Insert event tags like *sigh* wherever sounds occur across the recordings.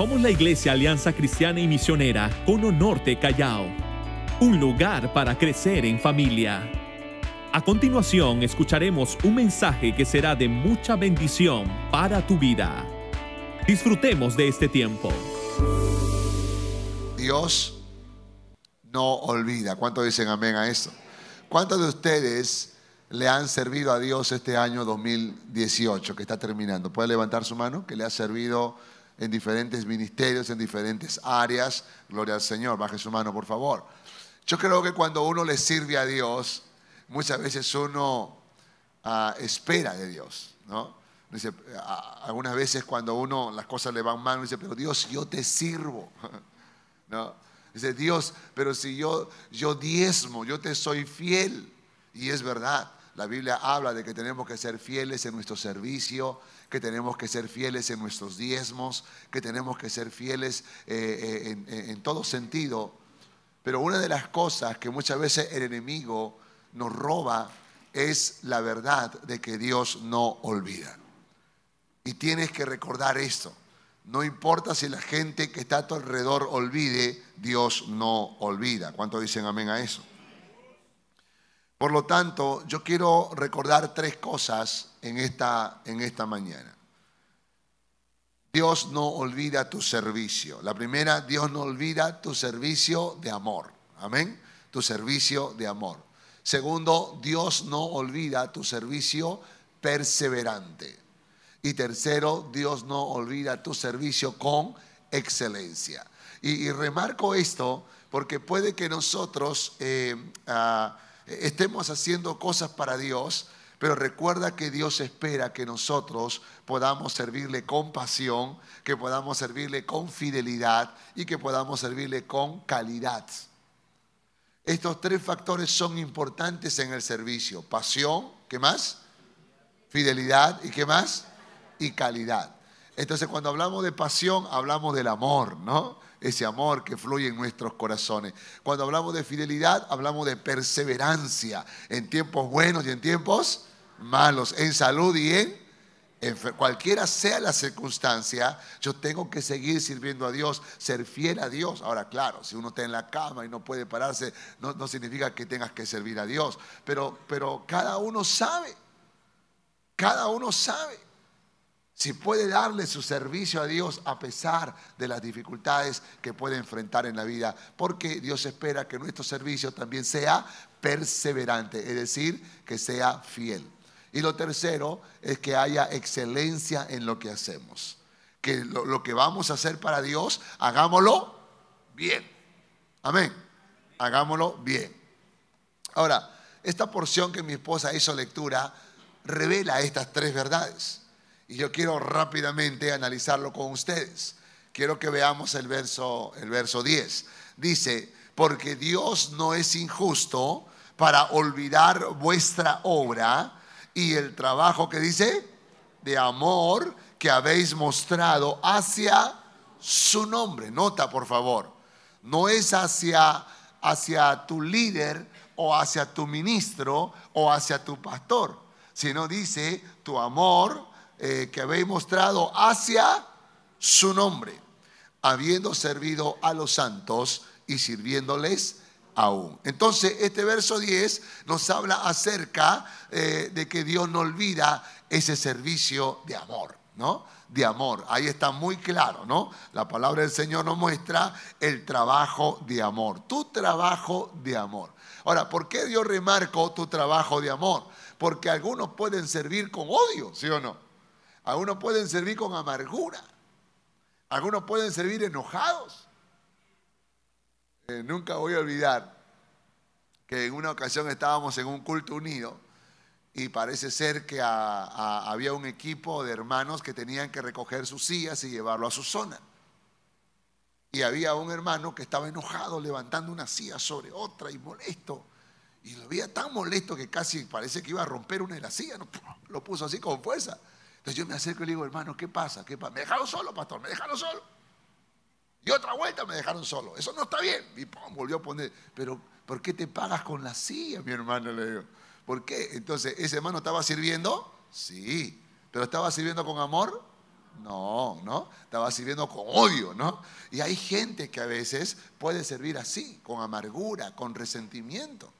Somos la Iglesia Alianza Cristiana y Misionera Cono Norte Callao, un lugar para crecer en familia. A continuación escucharemos un mensaje que será de mucha bendición para tu vida. Disfrutemos de este tiempo. Dios no olvida. ¿Cuántos dicen amén a esto? ¿Cuántos de ustedes le han servido a Dios este año 2018 que está terminando? ¿Puede levantar su mano? Que le ha servido en diferentes ministerios, en diferentes áreas. Gloria al Señor. Baje su mano, por favor. Yo creo que cuando uno le sirve a Dios, muchas veces uno ah, espera de Dios, ¿no? Dice, algunas veces cuando uno las cosas le van mal, dice, pero Dios, yo te sirvo. *laughs* ¿No? Dice, Dios, pero si yo, yo diezmo, yo te soy fiel. Y es verdad, la Biblia habla de que tenemos que ser fieles en nuestro servicio, que tenemos que ser fieles en nuestros diezmos, que tenemos que ser fieles eh, eh, en, en todo sentido. Pero una de las cosas que muchas veces el enemigo nos roba es la verdad de que Dios no olvida. Y tienes que recordar esto. No importa si la gente que está a tu alrededor olvide, Dios no olvida. ¿Cuántos dicen amén a eso? Por lo tanto, yo quiero recordar tres cosas en esta, en esta mañana. Dios no olvida tu servicio. La primera, Dios no olvida tu servicio de amor. Amén. Tu servicio de amor. Segundo, Dios no olvida tu servicio perseverante. Y tercero, Dios no olvida tu servicio con excelencia. Y, remarco esto porque puede que nosotros eh, ah, estemos haciendo cosas para Dios, pero recuerda que Dios espera que nosotros podamos servirle con pasión, que podamos servirle con fidelidad y que podamos servirle con calidad. Estos tres factores son importantes en el servicio. Pasión, ¿qué más? Fidelidad y qué más? y calidad. Entonces cuando hablamos de pasión, hablamos del amor, ¿no? Ese amor que fluye en nuestros corazones. Cuando hablamos de fidelidad, hablamos de perseverancia en tiempos buenos y en tiempos malos, en salud y en, cualquiera sea la circunstancia, yo tengo que seguir sirviendo a Dios, ser fiel a Dios. Ahora, claro, si uno está en la cama y no puede pararse, no, no significa que tengas que servir a Dios, pero, pero cada uno sabe, cada uno sabe si puede darle su servicio a Dios a pesar de las dificultades que puede enfrentar en la vida, porque Dios espera que nuestro servicio también sea perseverante, es decir, que sea fiel. Y lo tercero es que haya excelencia en lo que hacemos, que lo, que vamos a hacer para Dios, hagámoslo bien. Amén. Hagámoslo bien. Ahora, esta porción que mi esposa hizo lectura revela estas tres verdades. Y yo quiero rápidamente analizarlo con ustedes. Quiero que veamos el verso, el verso 10. Dice, porque Dios no es injusto para olvidar vuestra obra y el trabajo que dice de amor que habéis mostrado hacia su nombre. Nota, por favor, no es hacia, hacia tu líder o hacia tu ministro o hacia tu pastor, sino dice tu amor eh, que habéis mostrado hacia su nombre, habiendo servido a los santos y sirviéndoles aún. Entonces, este verso 10 nos habla acerca eh, de que Dios no olvida ese servicio de amor, ¿no? De amor. Ahí está muy claro, ¿no? La palabra del Señor nos muestra el trabajo de amor, tu trabajo de amor. Ahora, ¿por qué Dios remarcó tu trabajo de amor? Porque algunos pueden servir con odio, ¿sí o no? Algunos pueden servir con amargura. Algunos pueden servir enojados. Eh, nunca voy a olvidar que en una ocasión estábamos en un culto unido y parece ser que había un equipo de hermanos que tenían que recoger sus sillas y llevarlo a su zona. Y había un hermano que estaba enojado levantando una silla sobre otra y molesto. Y lo veía tan molesto que casi parece que iba a romper una de las sillas. Lo puso así con fuerza. Entonces yo me acerco y le digo, hermano, ¿qué pasa? ¿Qué pasa? Me dejaron solo, pastor, me dejaron solo. Y otra vuelta me dejaron solo. Eso no está bien. Y pum, volvió a poner, pero ¿por qué te pagas con la silla, mi hermano? Le digo, ¿por qué? Entonces, ¿ese hermano estaba sirviendo? Sí. ¿Pero estaba sirviendo con amor? No, ¿no? Estaba sirviendo con odio, ¿no? Y hay gente que a veces puede servir así, con amargura, con resentimiento.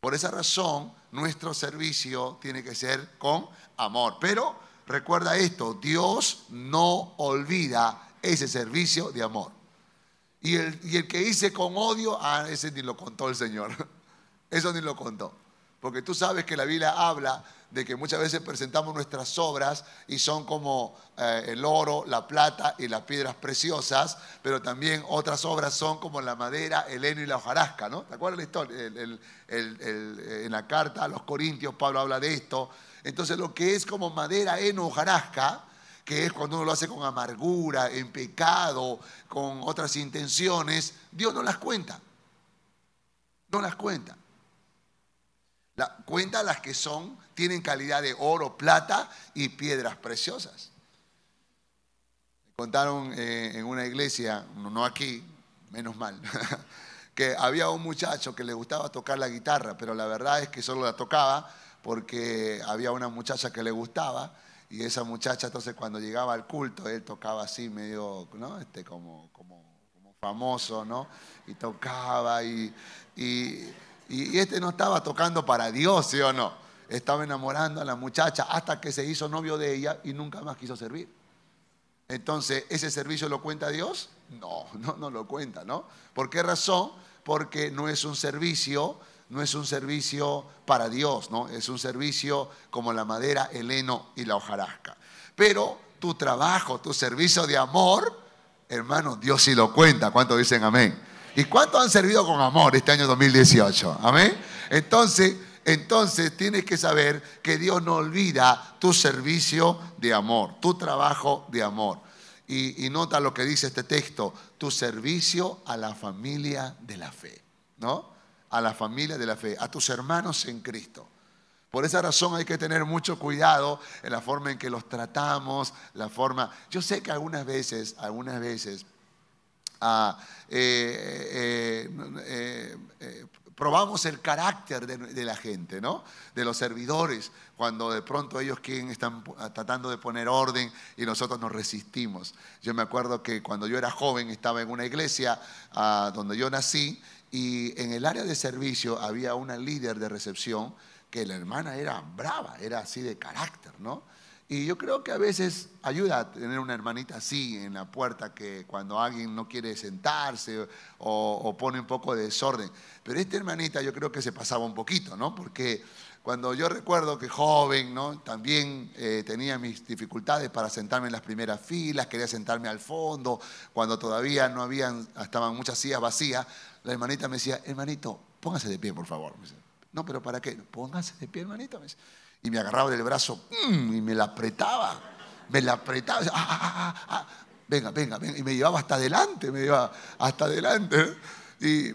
Por esa razón, nuestro servicio tiene que ser con amor. Pero recuerda esto, Dios no olvida ese servicio de amor. Y el, y el que hice con odio, ah, ese ni lo contó el Señor. *laughs* Eso ni lo contó. Porque tú sabes que la Biblia habla de que muchas veces presentamos nuestras obras y son como eh, el oro, la plata y las piedras preciosas, pero también otras obras son como la madera, el heno y la hojarasca, ¿no? ¿Te acuerdas la historia? en la carta a los Corintios Pablo habla de esto. Entonces lo que es como madera, heno, hojarasca, que es cuando uno lo hace con amargura, en pecado, con otras intenciones, Dios no las cuenta. No las cuenta. La, cuenta las que son, tienen calidad de oro, plata y piedras preciosas. Me contaron eh, en una iglesia, no aquí, menos mal, *laughs* que había un muchacho que le gustaba tocar la guitarra, pero la verdad es que solo la tocaba porque había una muchacha que le gustaba y esa muchacha entonces cuando llegaba al culto él tocaba así medio, ¿no? Este, como, como, famoso, ¿no? Y tocaba y y, este no estaba tocando para Dios, ¿sí o no? Estaba enamorando a la muchacha hasta que se hizo novio de ella y nunca más quiso servir. Entonces, ¿ese servicio lo cuenta Dios? No, *laughs* no, no lo cuenta, ¿no? ¿Por qué razón? Porque no es un servicio, no es un servicio para Dios, ¿no? Es un servicio como la madera, el heno y la hojarasca. Pero tu trabajo, tu servicio de amor, hermano, Dios sí lo cuenta. ¿Cuántos dicen amén? ¿Y cuántos han servido con amor este año 2018? Amén. Entonces, entonces tienes que saber que Dios no olvida tu servicio de amor, tu trabajo de amor. Y, y, nota lo que dice este texto, tu servicio a la familia de la fe, ¿no? A la familia de la fe, a tus hermanos en Cristo. Por esa razón hay que tener mucho cuidado en la forma en que los tratamos, la forma... Yo sé que algunas veces, algunas veces eh, eh, eh, probamos el carácter de, la gente, ¿no? De los servidores, cuando de pronto ellos quieren, están tratando de poner orden y nosotros nos resistimos. Yo me acuerdo que cuando yo era joven estaba en una iglesia ah, donde yo nací y en el área de servicio había una líder de recepción que la hermana era brava, era así de carácter, ¿no? Y yo creo que a veces ayuda a tener una hermanita así en la puerta que cuando alguien no quiere sentarse o, pone un poco de desorden. Pero esta hermanita yo creo que se pasaba un poquito, ¿no? Porque cuando yo recuerdo que joven, ¿no? También eh, tenía mis dificultades para sentarme en las primeras filas, quería sentarme al fondo, cuando todavía no habían, estaban muchas sillas vacías, la hermanita me decía, hermanito, póngase de pie, por favor. no, pero ¿para qué? Póngase de pie, hermanito. Me y me agarraba del brazo mm, y me la apretaba, me la apretaba, ah, ah, ah, venga, venga, venga, y me llevaba hasta adelante, me llevaba hasta adelante. Y,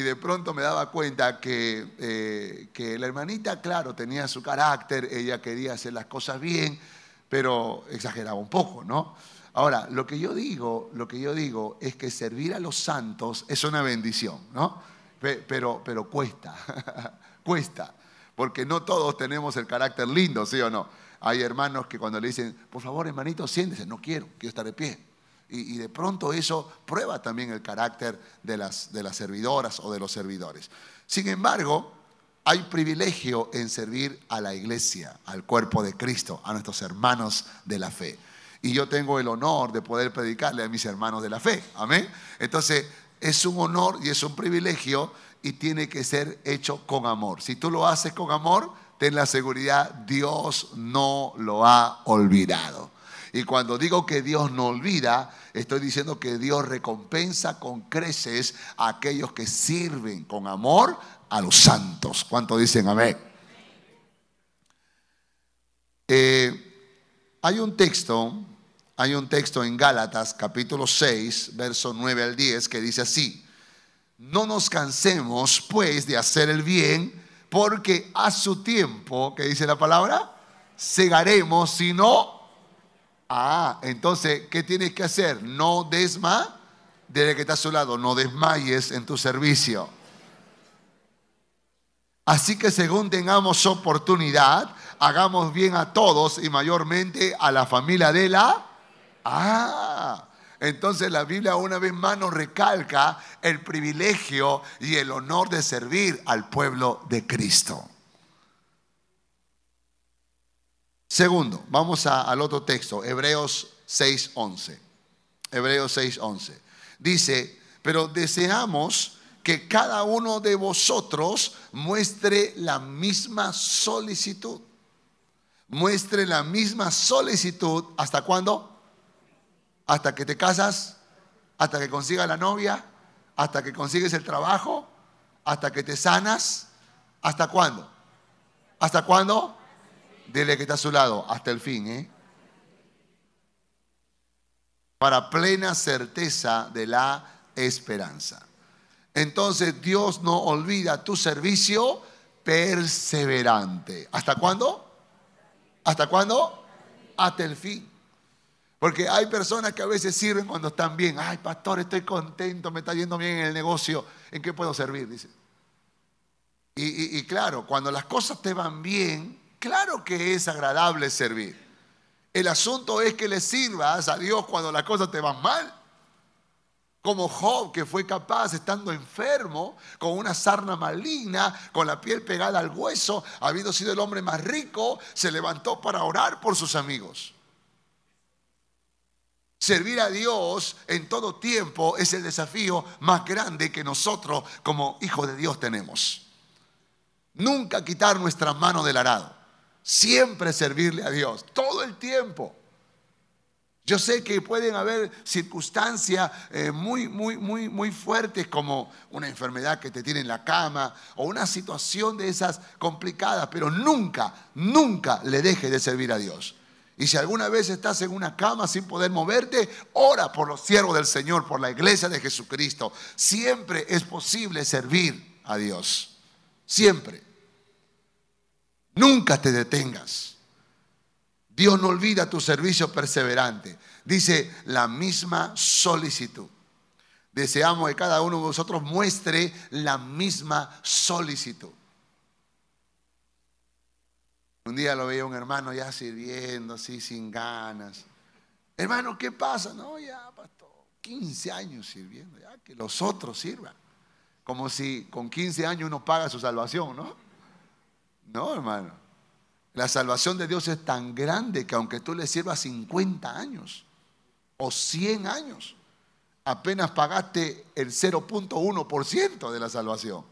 de pronto me daba cuenta que, eh, que la hermanita, claro, tenía su carácter, ella quería hacer las cosas bien, pero exageraba un poco, ¿no? Ahora, lo que yo digo, lo que yo digo es que servir a los santos es una bendición, ¿no? Pero, pero cuesta, *laughs* cuesta porque no todos tenemos el carácter lindo, ¿sí o no? Hay hermanos que cuando le dicen, por favor, hermanito, siéntese, no quiero, quiero estar de pie. Y, de pronto eso prueba también el carácter de las, de las servidoras o de los servidores. Sin embargo, hay privilegio en servir a la iglesia, al cuerpo de Cristo, a nuestros hermanos de la fe. Y yo tengo el honor de poder predicarle a mis hermanos de la fe. Amén. Entonces, es un honor y es un privilegio y tiene que ser hecho con amor. Si tú lo haces con amor, ten la seguridad, Dios no lo ha olvidado. Y cuando digo que Dios no olvida, estoy diciendo que Dios recompensa con creces a aquellos que sirven con amor a los santos. ¿Cuánto dicen amén? Eh, hay un texto, hay un texto en Gálatas capítulo 6, verso 9 al 10 que dice así. No nos cansemos pues de hacer el bien, porque a su tiempo, que dice la palabra, segaremos, si no... Ah, entonces, ¿qué tienes que hacer? No desma, desde que está a su lado, no desmayes en tu servicio. Así que según tengamos oportunidad, hagamos bien a todos y mayormente a la familia de la... Ah, entonces la Biblia una vez más nos recalca el privilegio y el honor de servir al pueblo de Cristo. Segundo, vamos al otro texto, Hebreos 6:11. Hebreos 6:11. Dice, pero deseamos que cada uno de vosotros muestre la misma solicitud. Muestre la misma solicitud. ¿Hasta cuándo? Hasta que te casas, hasta que consigas la novia, hasta que consigues el trabajo, hasta que te sanas. ¿Hasta cuándo? ¿Hasta cuándo? Dile que está a su lado, hasta el fin, ¿eh? Para plena certeza de la esperanza. Entonces Dios no olvida tu servicio perseverante. ¿Hasta cuándo? ¿Hasta cuándo? Hasta el fin. Porque hay personas que a veces sirven cuando están bien. Ay, pastor, estoy contento, me está yendo bien en el negocio. ¿En qué puedo servir? Dice. Y, claro, cuando las cosas te van bien, claro que es agradable servir. El asunto es que le sirvas a Dios cuando las cosas te van mal. Como Job, que fue capaz, estando enfermo, con una sarna maligna, con la piel pegada al hueso, habiendo sido el hombre más rico, se levantó para orar por sus amigos. Servir a Dios en todo tiempo es el desafío más grande que nosotros como hijos de Dios tenemos. Nunca quitar nuestra mano del arado. Siempre servirle a Dios, todo el tiempo. Yo sé que pueden haber circunstancias eh, muy, muy, muy, muy fuertes como una enfermedad que te tiene en la cama o una situación de esas complicadas, pero nunca, nunca le deje de servir a Dios. Y si alguna vez estás en una cama sin poder moverte, ora por los siervos del Señor, por la iglesia de Jesucristo. Siempre es posible servir a Dios. Siempre. Nunca te detengas. Dios no olvida tu servicio perseverante. Dice la misma solicitud. Deseamos que cada uno de vosotros muestre la misma solicitud. Un día lo veía un hermano ya sirviendo, así sin ganas. Hermano, ¿qué pasa? No, ya, pastor, 15 años sirviendo, ya que los otros sirvan. Como si con 15 años uno paga su salvación, ¿no? No, hermano. La salvación de Dios es tan grande que aunque tú le sirvas 50 años o 100 años, apenas pagaste el 0.1% de la salvación.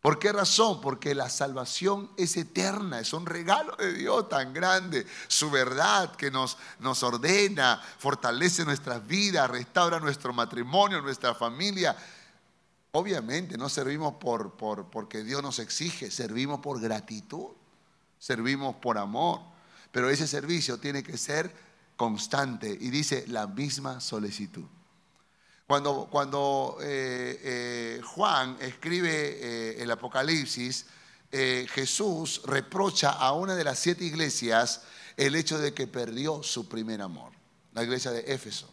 ¿Por qué razón? Porque la salvación es eterna, es un regalo de Dios tan grande. Su verdad que nos, nos ordena, fortalece nuestras vidas, restaura nuestro matrimonio, nuestra familia. Obviamente no servimos por, por, porque Dios nos exige, servimos por gratitud, servimos por amor. Pero ese servicio tiene que ser constante y dice la misma solicitud. Cuando, eh, eh, Juan escribe eh, el Apocalipsis, Jesús reprocha a una de las siete iglesias el hecho de que perdió su primer amor, la iglesia de Éfeso.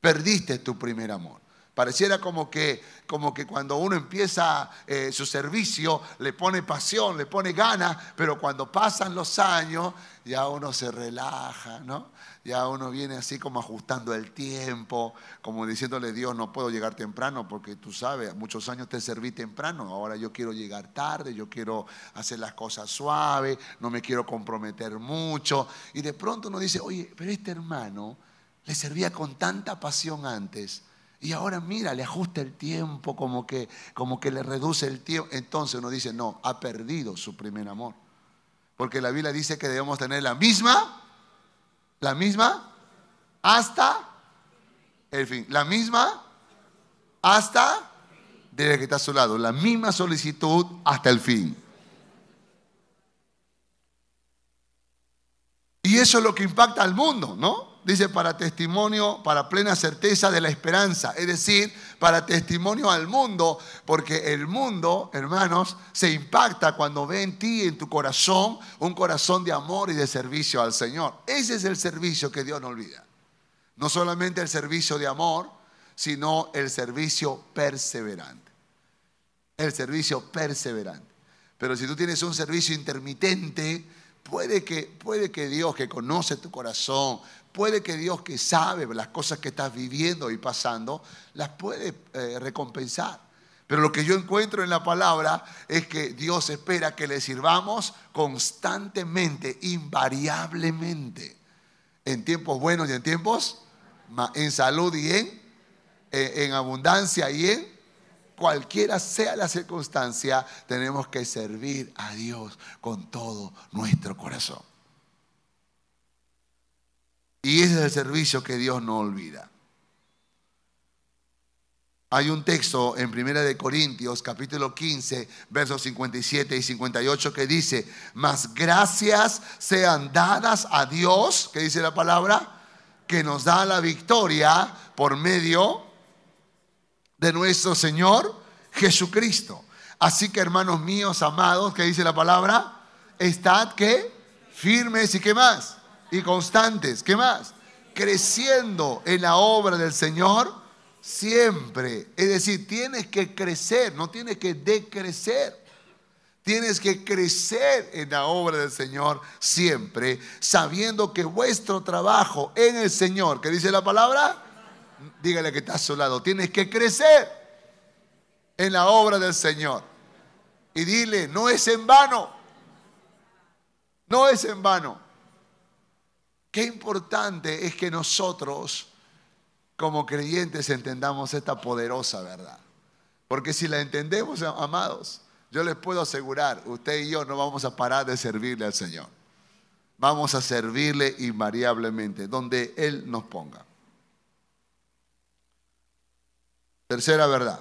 Perdiste tu primer amor. Pareciera como que, como que cuando uno empieza su servicio le pone pasión, le pone ganas, pero cuando pasan los años ya uno se relaja, ¿no? ya uno viene así como ajustando el tiempo, como diciéndole Dios, no puedo llegar temprano porque tú sabes, muchos años te serví temprano, ahora yo quiero llegar tarde, yo quiero hacer las cosas suaves, no me quiero comprometer mucho. Y de pronto uno dice, oye, pero este hermano le servía con tanta pasión antes. Y ahora mira, le ajusta el tiempo, como que, como que le reduce el tiempo. Entonces uno dice, no, ha perdido su primer amor. Porque la Biblia dice que debemos tener la misma la misma hasta el fin. La misma hasta, desde que está a su lado, la misma solicitud hasta el fin. Y eso es lo que impacta al mundo, ¿no? Dice, para testimonio, para plena certeza de la esperanza, es decir, para testimonio al mundo, porque el mundo, hermanos, se impacta cuando ve en ti, en tu corazón, un corazón de amor y de servicio al Señor. Ese es el servicio que Dios no olvida. No solamente el servicio de amor, sino el servicio perseverante. El servicio perseverante. Pero si tú tienes un servicio intermitente, puede que, puede que Dios que conoce tu corazón, puede que Dios que sabe las cosas que estás viviendo y pasando, las puede eh, recompensar. Pero lo que yo encuentro en la palabra es que Dios espera que le sirvamos constantemente, invariablemente, en tiempos buenos y en tiempos, en salud y en, en abundancia y en cualquiera sea la circunstancia, tenemos que servir a Dios con todo nuestro corazón. Y ese es el servicio que Dios no olvida. Hay un texto en Primera de Corintios, capítulo 15, versos 57 y 58 que dice, "Mas gracias sean dadas a Dios", que dice la palabra, que nos da la victoria por medio de nuestro Señor Jesucristo. Así que hermanos míos, amados, que dice la palabra, estad que firmes y qué más, y constantes, ¿qué más? Creciendo en la obra del Señor siempre. Es decir, tienes que crecer, no tienes que decrecer. Tienes que crecer en la obra del Señor siempre, sabiendo que vuestro trabajo en el Señor, que dice la palabra, dígale que está a su lado, tienes que crecer en la obra del Señor. Y dile, no es en vano, no es en vano. Qué importante es que nosotros, como creyentes, entendamos esta poderosa verdad. Porque si la entendemos, amados, yo les puedo asegurar, usted y yo no vamos a parar de servirle al Señor. Vamos a servirle invariablemente, donde Él nos ponga. Tercera verdad.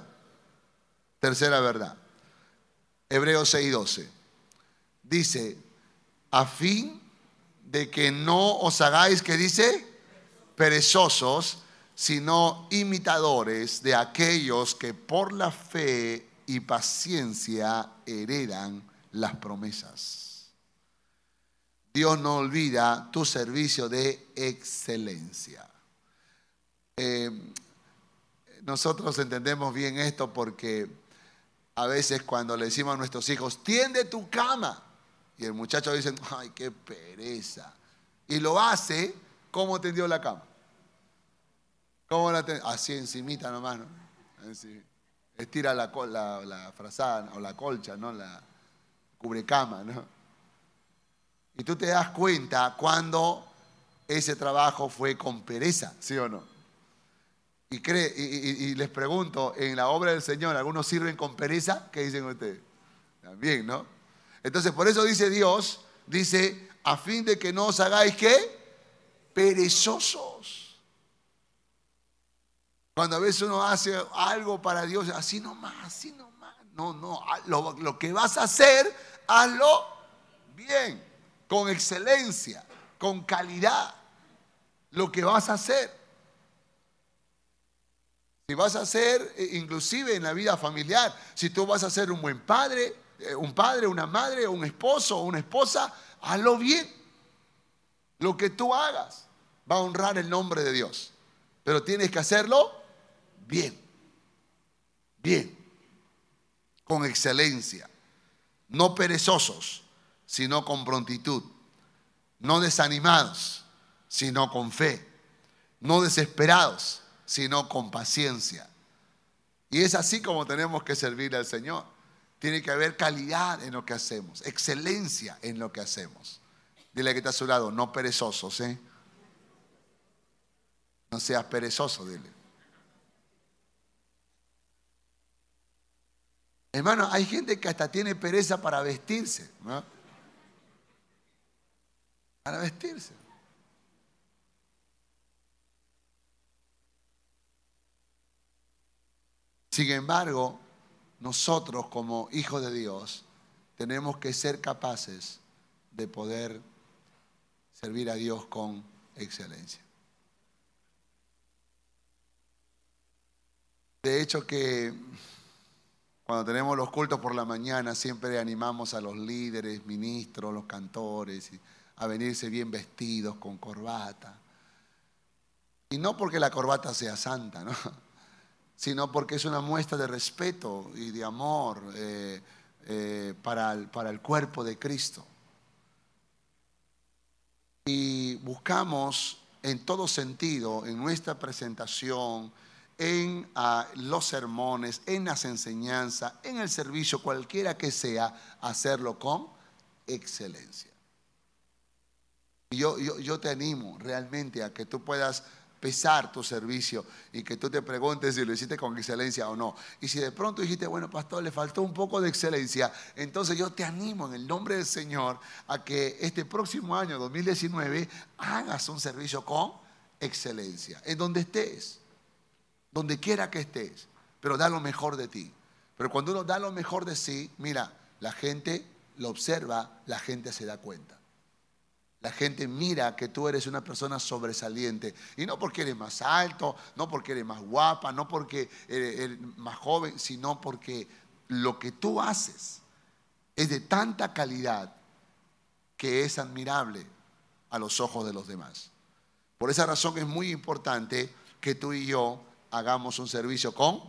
Tercera verdad. Hebreos 6:12. Dice, a fin de que no os hagáis, que dice, perezosos, sino imitadores de aquellos que por la fe y paciencia heredan las promesas. Dios no olvida tu servicio de excelencia. Eh, nosotros entendemos bien esto porque a veces cuando le decimos a nuestros hijos, tiende tu cama, y el muchacho dice, ay, qué pereza. Y lo hace, ¿cómo tendió la cama? ¿Cómo? Así encimita nomás, ¿no? Estira la, la, frazada o la colcha, ¿no? La cubrecama, ¿no? Y tú te das cuenta cuando ese trabajo fue con pereza, ¿sí o no? Y, les pregunto, en la obra del Señor, ¿algunos sirven con pereza? ¿Qué dicen ustedes? También, ¿no? Entonces, por eso dice Dios, dice, a fin de que no os hagáis qué? Perezosos. Cuando a veces uno hace algo para Dios, así nomás, así nomás. No, no, lo, lo que vas a hacer, hazlo bien, con excelencia, con calidad. Lo que vas a hacer. Si vas a ser, eh, inclusive en la vida familiar, si tú vas a ser un buen padre, un padre, una madre, un esposo una esposa, hazlo bien. Lo que tú hagas va a honrar el nombre de Dios. Pero tienes que hacerlo bien. Bien. Con excelencia. No perezosos, sino con prontitud. No desanimados, sino con fe. No desesperados, sino con paciencia. Y es así como tenemos que servir al Señor. Tiene que haber calidad en lo que hacemos, excelencia en lo que hacemos. Dile que está a su lado, no perezosos, ¿eh? No seas perezoso, dile. Hermano, hay gente que hasta tiene pereza para vestirse, ¿no? Para vestirse. Sin embargo, nosotros como hijos de Dios tenemos que ser capaces de poder servir a Dios con excelencia. De hecho que cuando tenemos los cultos por la mañana siempre animamos a los líderes, ministros, los cantores a venirse bien vestidos con corbata. Y no porque la corbata sea santa, ¿no? Sino porque es una muestra de respeto y de amor, eh, eh, para, el, para el cuerpo de Cristo. Y buscamos en todo sentido, en nuestra presentación, en los sermones, en las enseñanzas, en el servicio, cualquiera que sea, hacerlo con excelencia. Yo, yo, yo te animo realmente a que tú puedas pesar tu servicio y que tú te preguntes si lo hiciste con excelencia o no. Y si de pronto dijiste, bueno, pastor, le faltó un poco de excelencia, entonces yo te animo en el nombre del Señor a que este próximo año, 2019, hagas un servicio con excelencia, en donde estés, donde quiera que estés, pero da lo mejor de ti. Pero cuando uno da lo mejor de sí, mira, la gente lo observa, la gente se da cuenta. La gente mira que tú eres una persona sobresaliente. Y no porque eres más alto, no porque eres más guapa, no porque eres más joven, sino porque lo que tú haces es de tanta calidad que es admirable a los ojos de los demás. Por esa razón es muy importante que tú y yo hagamos un servicio con,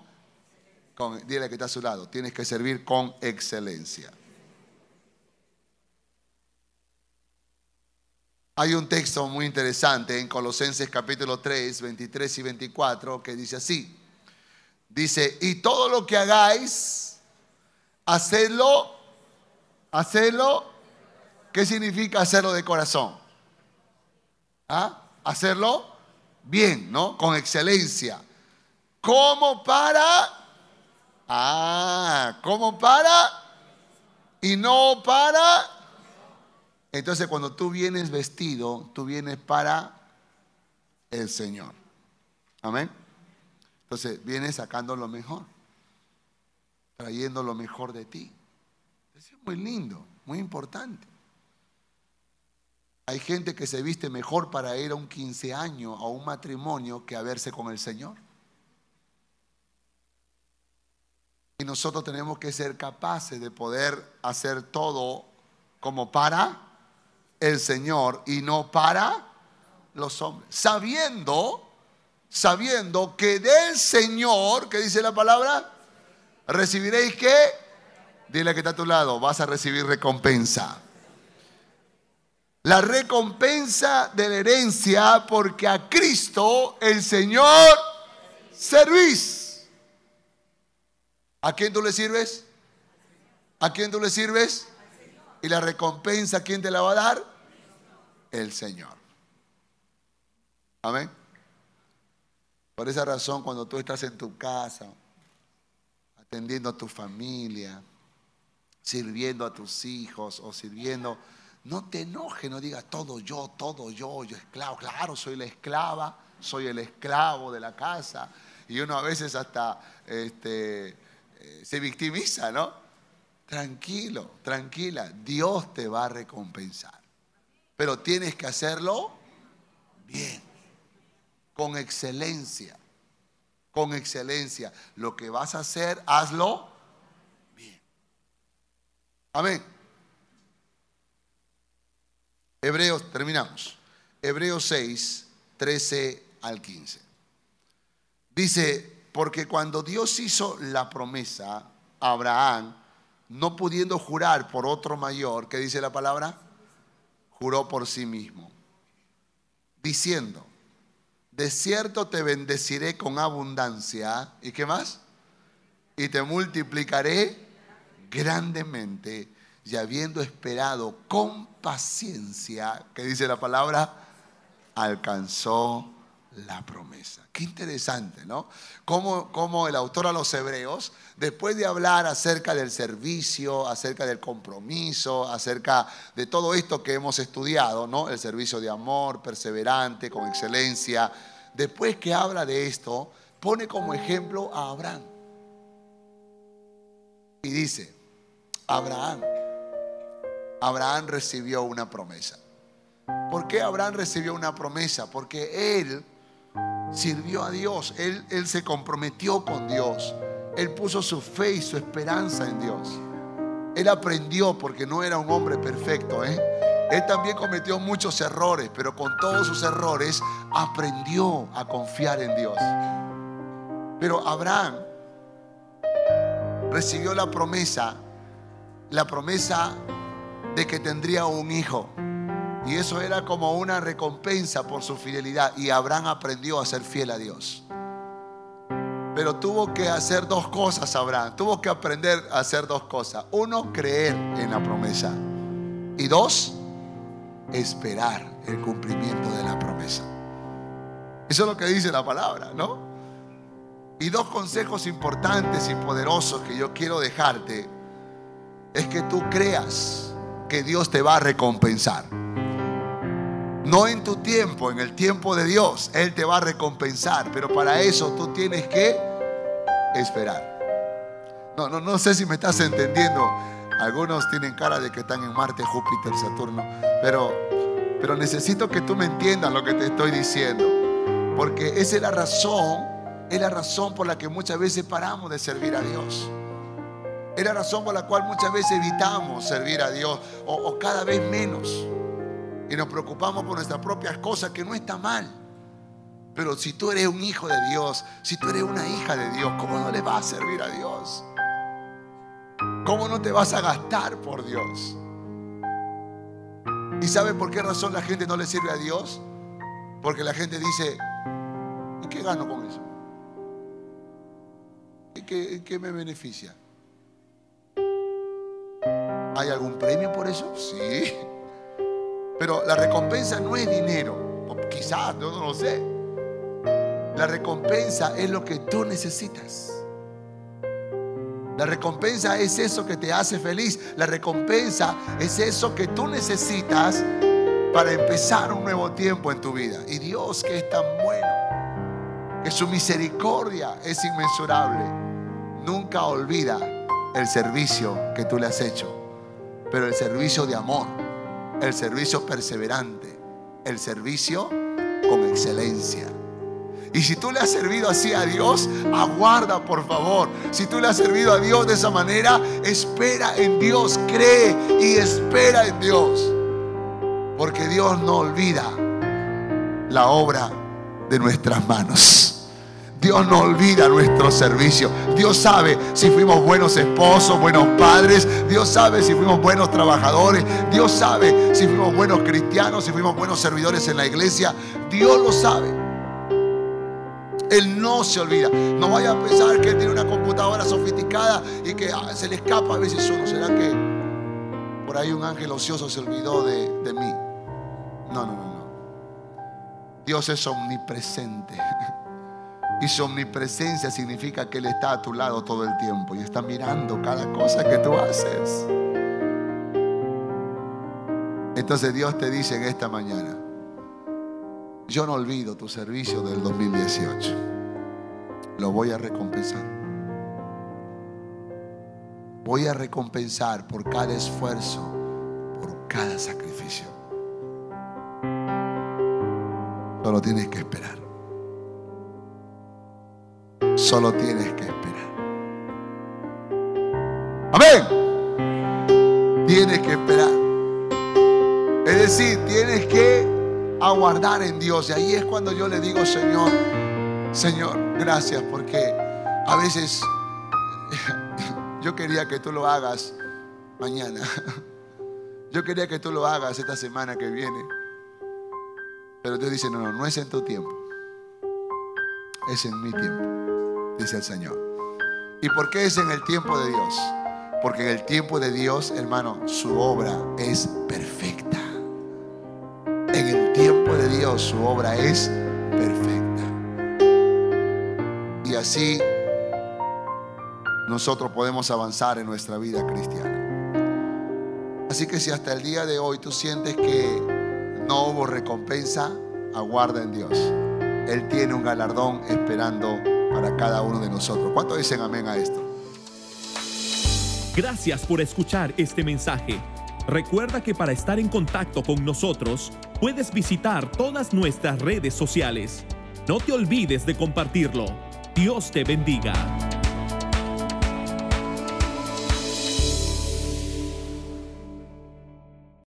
con dile que está a su lado, tienes que servir con excelencia. Hay un texto muy interesante en Colosenses capítulo 3, 23 y 24 que dice así. Dice, y todo lo que hagáis, hacedlo, hacedlo. ¿Qué significa hacerlo de corazón? ¿Ah? Hacerlo bien, ¿no? Con excelencia. Como para, ah, como para, y no para entonces cuando tú vienes vestido, tú vienes para el Señor. Amén. Entonces vienes sacando lo mejor, trayendo lo mejor de ti. es muy lindo, muy importante. Hay gente que se viste mejor para ir a un 15 años, a un matrimonio, que a verse con el Señor. Y nosotros tenemos que ser capaces de poder hacer todo como para el Señor y no para los hombres. Sabiendo, sabiendo que del Señor, ¿qué dice la palabra? Recibiréis que, dile que está a tu lado, vas a recibir recompensa. La recompensa de la herencia porque a Cristo el Señor servís. ¿A quién tú le sirves? ¿A quién tú le sirves? ¿Y la recompensa quién te la va a dar? El Señor. Amén. Por esa razón, cuando tú estás en tu casa, atendiendo a tu familia, sirviendo a tus hijos o sirviendo, no te enojes, no digas todo yo, todo yo, yo esclavo. Claro, soy la esclava, soy el esclavo de la casa. Y uno a veces hasta este, eh, se victimiza, ¿no? Tranquilo, tranquila, Dios te va a recompensar. Pero tienes que hacerlo bien, con excelencia, con excelencia. Lo que vas a hacer, hazlo bien. Amén. Hebreos, terminamos. Hebreos 6, 13 al 15. Dice, porque cuando Dios hizo la promesa a Abraham, no pudiendo jurar por otro mayor, ¿qué dice la palabra? Juró por sí mismo, diciendo, de cierto te bendeciré con abundancia, ¿y qué más? Y te multiplicaré grandemente, y habiendo esperado con paciencia, ¿qué dice la palabra? Alcanzó la promesa. Qué interesante, ¿no? Como, el autor a los hebreos, después de hablar acerca del servicio, acerca del compromiso, acerca de todo esto que hemos estudiado, ¿no? El servicio de amor, perseverante, con excelencia, después que habla de esto, pone como ejemplo a Abraham. Y dice, Abraham, Abraham recibió una promesa. ¿Por qué Abraham recibió una promesa? Porque él sirvió a Dios, él, él se comprometió con Dios, él puso su fe y su esperanza en Dios. Él aprendió porque no era un hombre perfecto. ¿eh? Él también cometió muchos errores, pero con todos sus errores aprendió a confiar en Dios. Pero Abraham recibió la promesa la promesa de que tendría un hijo. Y eso era como una recompensa por su fidelidad. Y Abraham aprendió a ser fiel a Dios. Pero tuvo que hacer dos cosas, Abraham. Tuvo que aprender a hacer dos cosas. Uno, creer en la promesa. Y dos, esperar el cumplimiento de la promesa. Eso es lo que dice la palabra, ¿no? Y dos consejos importantes y poderosos que yo quiero dejarte es que tú creas que Dios te va a recompensar. No en tu tiempo, en el tiempo de Dios. Él te va a recompensar. Pero para eso tú tienes que esperar. No, no, no sé si me estás entendiendo. Algunos tienen cara de que están en Marte, Júpiter, Saturno. Pero, pero necesito que tú me entiendas lo que te estoy diciendo. Porque esa es la razón, es la razón por la que muchas veces paramos de servir a Dios. Es la razón por la cual muchas veces evitamos servir a Dios o, o cada vez menos y nos preocupamos por nuestras propias cosas, que no está mal. Pero si tú eres un hijo de Dios, si tú eres una hija de Dios, ¿cómo no le vas a servir a Dios? ¿Cómo no te vas a gastar por Dios? ¿Y sabe por qué razón la gente no le sirve a Dios? Porque la gente dice, ¿y qué gano con eso? ¿Y qué, qué me beneficia? ¿Hay algún premio por eso? Sí. Pero la recompensa no es dinero, quizás, yo no lo sé. La recompensa es lo que tú necesitas. La recompensa es eso que te hace feliz. La recompensa es eso que tú necesitas para empezar un nuevo tiempo en tu vida. Y Dios que es tan bueno, que su misericordia es inmensurable, nunca olvida el servicio que tú le has hecho, pero el servicio de amor el servicio perseverante, el servicio con excelencia. Y si tú le has servido así a Dios, aguarda por favor. Si tú le has servido a Dios de esa manera, espera en Dios, cree y espera en Dios. Porque Dios no olvida la obra de nuestras manos. Dios no olvida nuestro servicio. Dios sabe si fuimos buenos esposos, buenos padres. Dios sabe si fuimos buenos trabajadores. Dios sabe si fuimos buenos cristianos, si fuimos buenos servidores en la iglesia. Dios lo sabe. Él no se olvida. No vaya a pensar que Él tiene una computadora sofisticada y que ah, se le escapa a veces uno. ¿Será que por ahí un ángel ocioso se olvidó de, de mí? No, no, no, no. Dios es omnipresente. *laughs* Y su omnipresencia significa que Él está a tu lado todo el tiempo y está mirando cada cosa que tú haces. Entonces Dios te dice en esta mañana, yo no olvido tu servicio del 2018. Lo voy a recompensar. Voy a recompensar por cada esfuerzo, por cada sacrificio. Solo tienes que esperar. Solo tienes que esperar. Amén. Tienes que esperar. Es decir, tienes que aguardar en Dios. Y ahí es cuando yo le digo, Señor, Señor, gracias porque a veces *laughs* yo quería que tú lo hagas mañana. *laughs* Yo quería que tú lo hagas esta semana que viene. Pero Dios dice, no, no, no es en tu tiempo. Es en mi tiempo, dice el Señor. ¿Y por qué es en el tiempo de Dios? Porque en el tiempo de Dios, hermano, su obra es perfecta. En el tiempo de Dios, su obra es perfecta. Y así nosotros podemos avanzar en nuestra vida cristiana. Así que si hasta el día de hoy tú sientes que no hubo recompensa, aguarda en Dios. Él tiene un galardón esperando para cada uno de nosotros. ¿Cuántos dicen amén a esto? Gracias por escuchar este mensaje. Recuerda que para estar en contacto con nosotros, puedes visitar todas nuestras redes sociales. No te olvides de compartirlo. Dios te bendiga.